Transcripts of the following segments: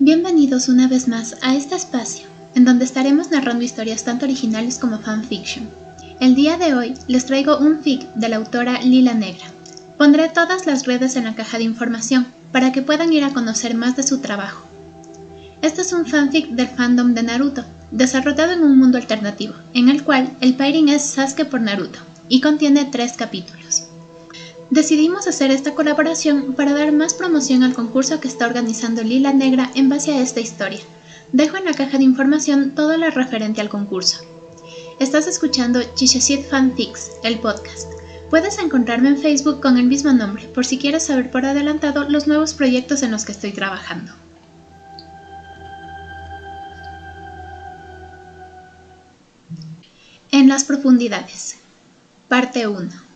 Bienvenidos una vez más a este espacio, en donde estaremos narrando historias tanto originales como fanfiction. El día de hoy les traigo un fic de la autora Lila Negra. Pondré todas las redes en la caja de información para que puedan ir a conocer más de su trabajo. Este es un fanfic del fandom de Naruto, desarrollado en un mundo alternativo, en el cual el pairing es Sasuke por Naruto, y contiene tres capítulos. Decidimos hacer esta colaboración para dar más promoción al concurso que está organizando Lila Negra en base a esta historia. Dejo en la caja de información todo lo referente al concurso. Estás escuchando Fan Fanfics, el podcast. Puedes encontrarme en Facebook con el mismo nombre por si quieres saber por adelantado los nuevos proyectos en los que estoy trabajando. En las profundidades. Parte 1.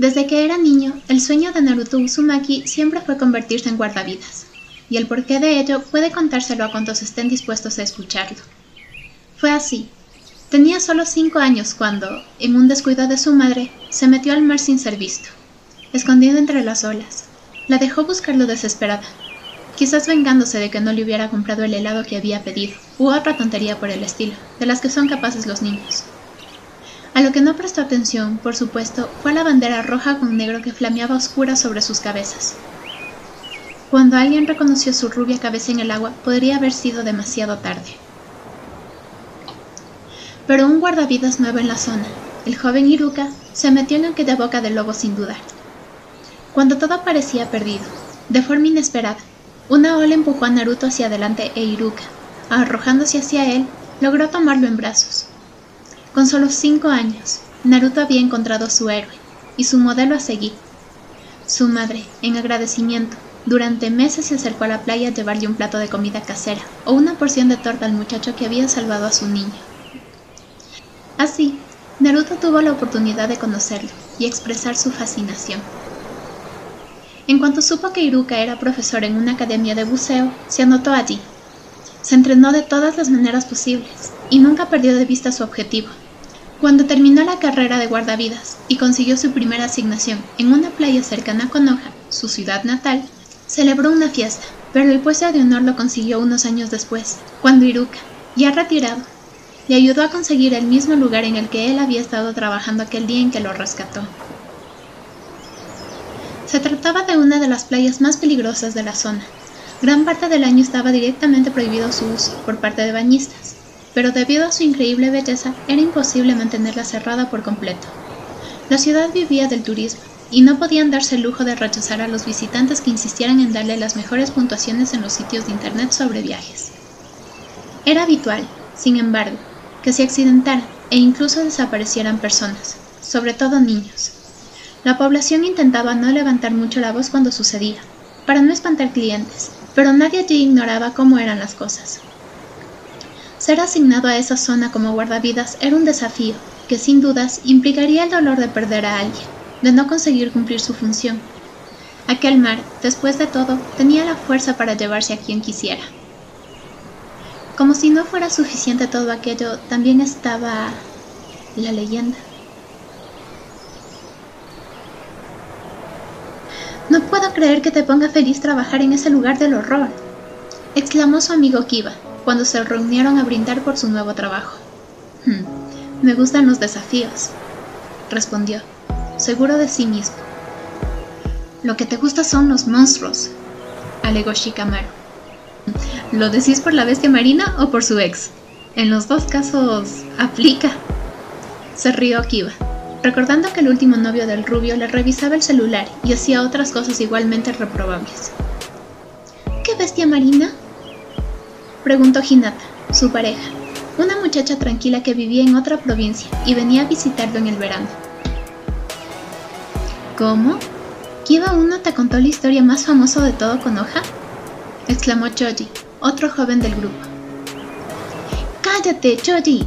Desde que era niño, el sueño de Naruto Uzumaki siempre fue convertirse en guardavidas, y el porqué de ello puede contárselo a cuantos estén dispuestos a escucharlo. Fue así. Tenía solo cinco años cuando, en un descuido de su madre, se metió al mar sin ser visto. Escondido entre las olas, la dejó buscarlo desesperada, quizás vengándose de que no le hubiera comprado el helado que había pedido, u otra tontería por el estilo, de las que son capaces los niños. A lo que no prestó atención, por supuesto, fue la bandera roja con negro que flameaba oscura sobre sus cabezas. Cuando alguien reconoció su rubia cabeza en el agua, podría haber sido demasiado tarde. Pero un guardavidas nuevo en la zona, el joven Iruka, se metió en aquella boca del lobo sin dudar. Cuando todo parecía perdido, de forma inesperada, una ola empujó a Naruto hacia adelante e Iruka, arrojándose hacia él, logró tomarlo en brazos. Con solo cinco años, Naruto había encontrado su héroe y su modelo a seguir. Su madre, en agradecimiento, durante meses se acercó a la playa a llevarle un plato de comida casera o una porción de torta al muchacho que había salvado a su niño. Así, Naruto tuvo la oportunidad de conocerlo y expresar su fascinación. En cuanto supo que Iruka era profesor en una academia de buceo, se anotó allí. Se entrenó de todas las maneras posibles y nunca perdió de vista su objetivo, cuando terminó la carrera de guardavidas y consiguió su primera asignación en una playa cercana a Konoha, su ciudad natal, celebró una fiesta, pero el puesto de honor lo consiguió unos años después, cuando Iruka, ya retirado, le ayudó a conseguir el mismo lugar en el que él había estado trabajando aquel día en que lo rescató. Se trataba de una de las playas más peligrosas de la zona. Gran parte del año estaba directamente prohibido su uso por parte de bañistas, pero debido a su increíble belleza era imposible mantenerla cerrada por completo. La ciudad vivía del turismo y no podían darse el lujo de rechazar a los visitantes que insistieran en darle las mejores puntuaciones en los sitios de internet sobre viajes. Era habitual, sin embargo, que se accidentaran e incluso desaparecieran personas, sobre todo niños. La población intentaba no levantar mucho la voz cuando sucedía, para no espantar clientes, pero nadie allí ignoraba cómo eran las cosas. Ser asignado a esa zona como guardavidas era un desafío que sin dudas implicaría el dolor de perder a alguien, de no conseguir cumplir su función. Aquel mar, después de todo, tenía la fuerza para llevarse a quien quisiera. Como si no fuera suficiente todo aquello, también estaba la leyenda. No puedo creer que te ponga feliz trabajar en ese lugar del horror, exclamó su amigo Kiba, cuando se reunieron a brindar por su nuevo trabajo. Hmm, me gustan los desafíos, respondió, seguro de sí mismo. Lo que te gusta son los monstruos, alegó Shikamaru. ¿Lo decís por la bestia marina o por su ex? En los dos casos aplica. Se rió Kiba, recordando que el último novio del rubio le revisaba el celular y hacía otras cosas igualmente reprobables. ¿Qué bestia marina? Preguntó Hinata, su pareja, una muchacha tranquila que vivía en otra provincia y venía a visitarlo en el verano. ¿Cómo? ¿Kiba uno te contó la historia más famosa de todo con hoja? exclamó Choji, otro joven del grupo. ¡Cállate, Choji!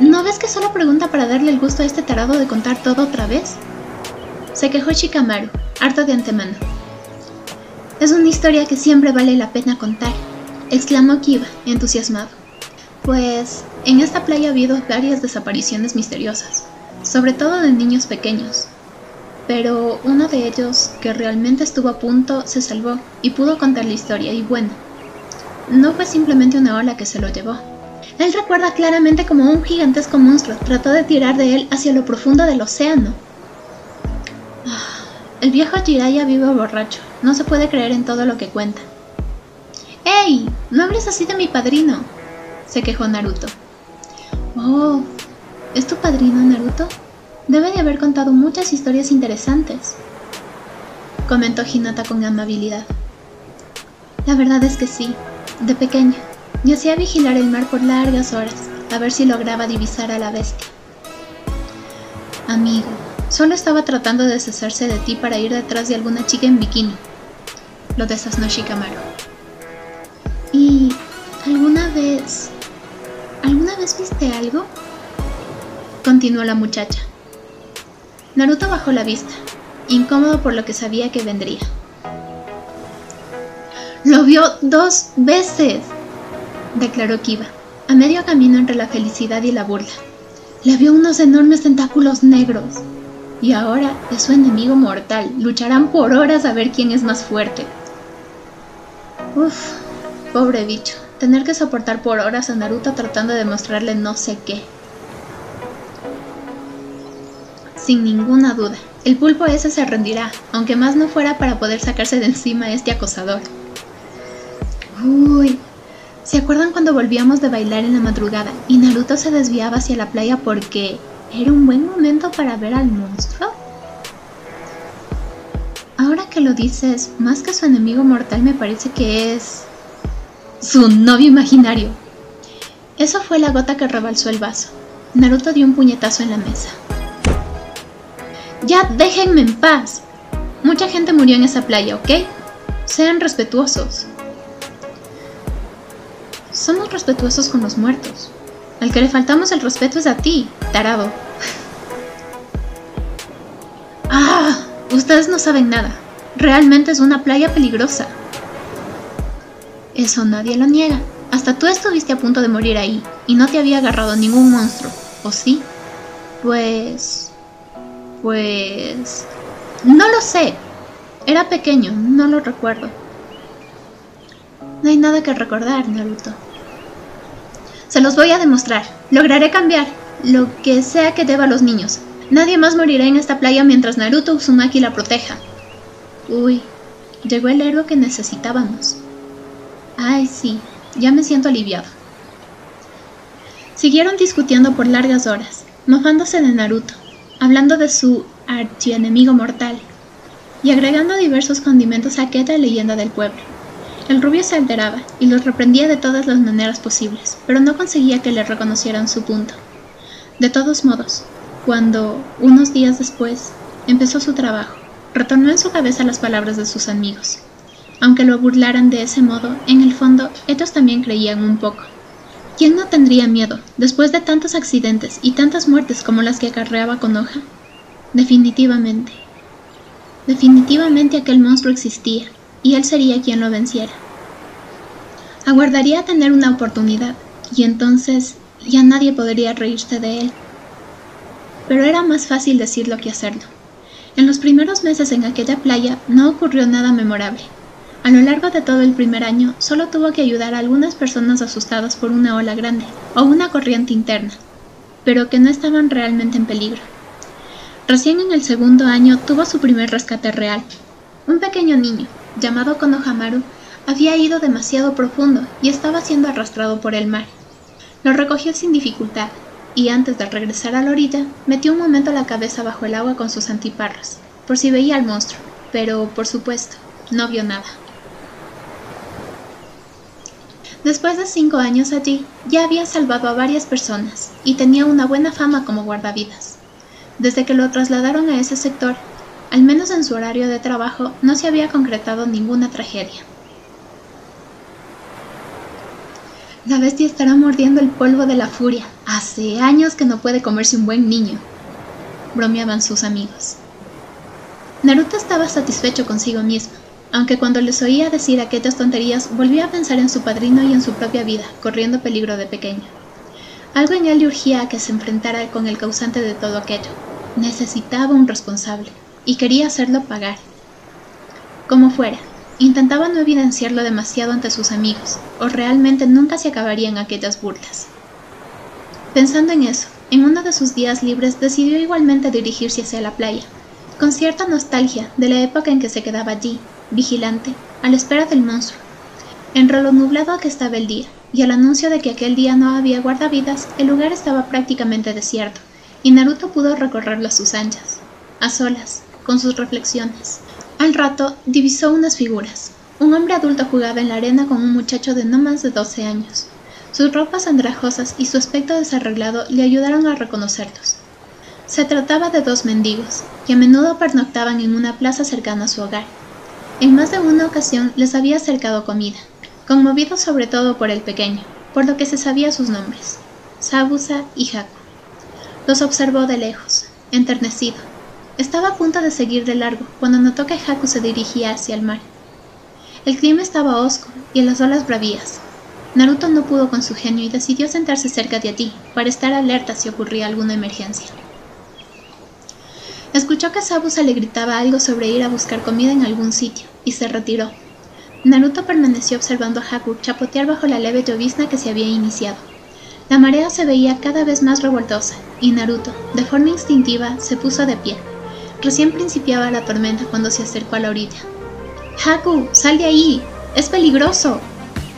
¿No ves que solo pregunta para darle el gusto a este tarado de contar todo otra vez? Se quejó Shikamaru, harto de antemano. Es una historia que siempre vale la pena contar, exclamó Kiba, entusiasmado. Pues en esta playa ha habido varias desapariciones misteriosas, sobre todo de niños pequeños. pero uno de ellos, que realmente estuvo a punto, se salvó y pudo contar la historia, y bueno, no fue simplemente una ola que se lo llevó. Él recuerda claramente como un gigantesco monstruo trató de tirar de él hacia lo profundo del océano. Ah, el viejo Jiraiya vive borracho, no se puede creer en todo lo que cuenta. ¡Ey! No hables así de mi padrino, se quejó Naruto. Oh, ¿es tu padrino Naruto? Debe de haber contado muchas historias interesantes, comentó Hinata con amabilidad. La verdad es que sí, de pequeña, yo hacía vigilar el mar por largas horas, a ver si lograba divisar a la bestia. Amigo, solo estaba tratando de deshacerse de ti para ir detrás de alguna chica en bikini, lo desasnó Shikamaru. ¿Y alguna vez... ¿Alguna vez viste algo? Continuó la muchacha. Naruto bajó la vista, incómodo por lo que sabía que vendría. ¡Lo vio dos veces! declaró Kiba, a medio camino entre la felicidad y la burla. Le vio unos enormes tentáculos negros. Y ahora es su enemigo mortal. Lucharán por horas a ver quién es más fuerte. Uf, pobre bicho. Tener que soportar por horas a Naruto tratando de mostrarle no sé qué. Sin ninguna duda, el pulpo ese se rendirá, aunque más no fuera para poder sacarse de encima a este acosador. Uy, ¿se acuerdan cuando volvíamos de bailar en la madrugada y Naruto se desviaba hacia la playa porque era un buen momento para ver al monstruo? Ahora que lo dices, más que su enemigo mortal me parece que es... su novio imaginario. Eso fue la gota que rebalsó el vaso. Naruto dio un puñetazo en la mesa. Ya déjenme en paz. Mucha gente murió en esa playa, ¿ok? Sean respetuosos. Somos respetuosos con los muertos. Al que le faltamos el respeto es a ti, tarado. ah, ustedes no saben nada. Realmente es una playa peligrosa. Eso nadie lo niega. Hasta tú estuviste a punto de morir ahí y no te había agarrado ningún monstruo, ¿o sí? Pues... Pues... No lo sé. Era pequeño, no lo recuerdo. No hay nada que recordar, Naruto. Se los voy a demostrar. Lograré cambiar lo que sea que deba a los niños. Nadie más morirá en esta playa mientras Naruto Uzumaki la proteja. Uy, llegó el héroe que necesitábamos. Ay, sí, ya me siento aliviado. Siguieron discutiendo por largas horas, mofándose de Naruto, hablando de su archienemigo mortal y agregando diversos condimentos a aquella leyenda del pueblo. El rubio se alteraba y los reprendía de todas las maneras posibles, pero no conseguía que le reconocieran su punto. De todos modos, cuando, unos días después, empezó su trabajo, retornó en su cabeza las palabras de sus amigos. Aunque lo burlaran de ese modo, en el fondo ellos también creían un poco. ¿Quién no tendría miedo después de tantos accidentes y tantas muertes como las que acarreaba Konoha? Definitivamente. Definitivamente aquel monstruo existía, y él sería quien lo venciera. Aguardaría tener una oportunidad, y entonces ya nadie podría reírse de él. Pero era más fácil decirlo que hacerlo. En los primeros meses en aquella playa no ocurrió nada memorable, a lo largo de todo el primer año, solo tuvo que ayudar a algunas personas asustadas por una ola grande o una corriente interna, pero que no estaban realmente en peligro. Recién en el segundo año tuvo su primer rescate real. Un pequeño niño, llamado Konohamaru, había ido demasiado profundo y estaba siendo arrastrado por el mar. Lo recogió sin dificultad y antes de regresar a la orilla, metió un momento la cabeza bajo el agua con sus antiparras, por si veía al monstruo, pero, por supuesto, no vio nada. Después de cinco años allí, ya había salvado a varias personas y tenía una buena fama como guardavidas. Desde que lo trasladaron a ese sector, al menos en su horario de trabajo, no se había concretado ninguna tragedia. La bestia estará mordiendo el polvo de la furia. Hace años que no puede comerse un buen niño, bromeaban sus amigos. Naruto estaba satisfecho consigo mismo aunque cuando les oía decir aquellas tonterías volvía a pensar en su padrino y en su propia vida, corriendo peligro de pequeño. Algo en él le urgía a que se enfrentara con el causante de todo aquello. Necesitaba un responsable, y quería hacerlo pagar. Como fuera, intentaba no evidenciarlo demasiado ante sus amigos, o realmente nunca se acabarían aquellas burlas. Pensando en eso, en uno de sus días libres decidió igualmente dirigirse hacia la playa, con cierta nostalgia de la época en que se quedaba allí, vigilante, a la espera del monstruo. En lo nublado que estaba el día, y al anuncio de que aquel día no había guardavidas, el lugar estaba prácticamente desierto, y Naruto pudo recorrerlo a sus anchas, a solas, con sus reflexiones. Al rato divisó unas figuras. Un hombre adulto jugaba en la arena con un muchacho de no más de 12 años. Sus ropas andrajosas y su aspecto desarreglado le ayudaron a reconocerlos. Se trataba de dos mendigos, que a menudo pernoctaban en una plaza cercana a su hogar. En más de una ocasión les había acercado comida, conmovido sobre todo por el pequeño, por lo que se sabía sus nombres, Sabusa y Haku. Los observó de lejos, enternecido. Estaba a punto de seguir de largo cuando notó que Haku se dirigía hacia el mar. El clima estaba hosco y en las olas bravías. Naruto no pudo con su genio y decidió sentarse cerca de allí para estar alerta si ocurría alguna emergencia. Escuchó que Sabusa le gritaba algo sobre ir a buscar comida en algún sitio y se retiró. Naruto permaneció observando a Haku chapotear bajo la leve llovizna que se había iniciado. La marea se veía cada vez más revoltosa, y Naruto, de forma instintiva, se puso de pie. Recién principiaba la tormenta cuando se acercó a la orilla. Haku, sal de ahí, es peligroso.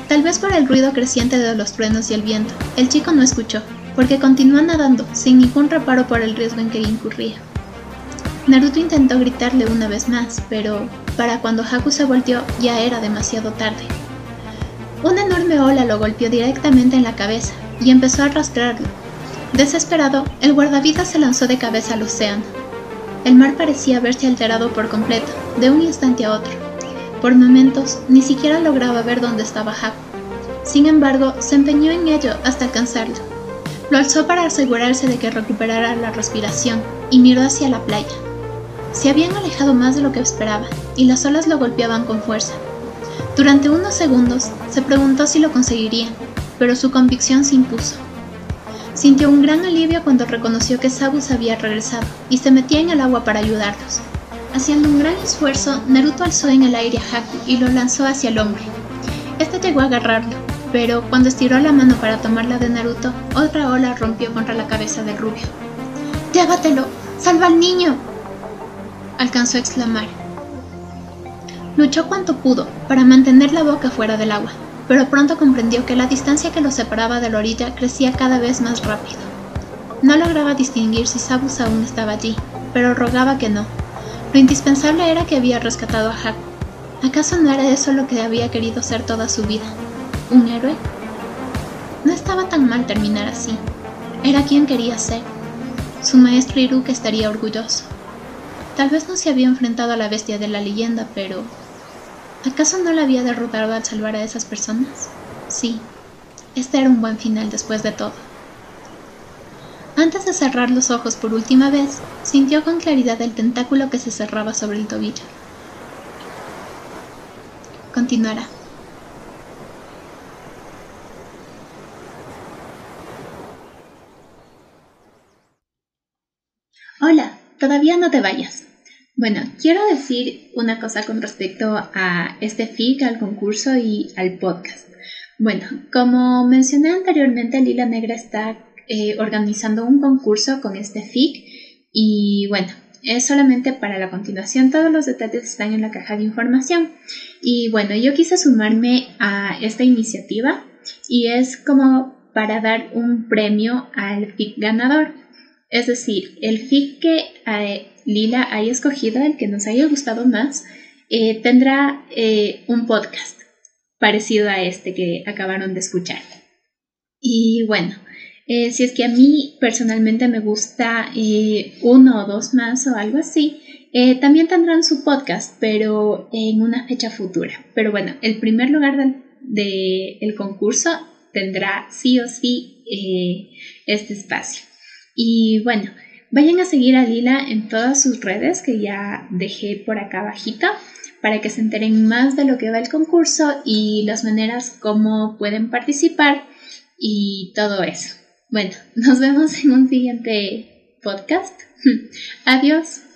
Tal vez por el ruido creciente de los truenos y el viento, el chico no escuchó, porque continuó nadando, sin ningún reparo por el riesgo en que incurría. Naruto intentó gritarle una vez más, pero para cuando Haku se volteó ya era demasiado tarde. Una enorme ola lo golpeó directamente en la cabeza, y empezó a arrastrarlo. Desesperado, el guardavidas se lanzó de cabeza al océano. El mar parecía haberse alterado por completo, de un instante a otro. Por momentos, ni siquiera lograba ver dónde estaba Haku. Sin embargo, se empeñó en ello hasta alcanzarlo. Lo alzó para asegurarse de que recuperara la respiración y miró hacia la playa. Se habían alejado más de lo que esperaba, y las olas lo golpeaban con fuerza. Durante unos segundos, se preguntó si lo conseguiría, pero su convicción se impuso. Sintió un gran alivio cuando reconoció que Sabus había regresado y se metía en el agua para ayudarlos. Haciendo un gran esfuerzo, Naruto alzó en el aire a Haku y lo lanzó hacia el hombre. Este llegó a agarrarlo, pero cuando estiró la mano para tomarla de Naruto, otra ola rompió contra la cabeza del rubio. ¡Llévatelo! ¡Salva al niño! Alcanzó a exclamar. Luchó cuanto pudo para mantener la boca fuera del agua, pero pronto comprendió que la distancia que lo separaba de la orilla crecía cada vez más rápido. No lograba distinguir si Sabus aún estaba allí, pero rogaba que no. Lo indispensable era que había rescatado a Haku. ¿Acaso no era eso lo que había querido ser toda su vida? ¿Un héroe? No estaba tan mal terminar así. Era quien quería ser. Su maestro Iruka estaría orgulloso. Tal vez no se había enfrentado a la bestia de la leyenda, pero ¿Acaso no la había derrotado al salvar a esas personas? Sí, este era un buen final después de todo. Antes de cerrar los ojos por última vez, sintió con claridad el tentáculo que se cerraba sobre el tobillo. Continuará. Todavía no te vayas. Bueno, quiero decir una cosa con respecto a este FIC, al concurso y al podcast. Bueno, como mencioné anteriormente, Lila Negra está eh, organizando un concurso con este FIC y bueno, es solamente para la continuación, todos los detalles están en la caja de información. Y bueno, yo quise sumarme a esta iniciativa y es como para dar un premio al FIC ganador. Es decir, el FIC que eh, Lila haya escogido, el que nos haya gustado más, eh, tendrá eh, un podcast parecido a este que acabaron de escuchar. Y bueno, si es que a mí personalmente me gusta uno o dos más o algo así, también tendrán su podcast, pero en una fecha futura. Pero bueno, el primer lugar del de el concurso tendrá sí o sí este espacio. Y bueno, Vayan a seguir a Lila en todas sus redes que ya dejé por acá abajito para que se enteren más de lo que va el concurso y las maneras como pueden participar y todo eso. Bueno, nos vemos en un siguiente podcast. Adiós.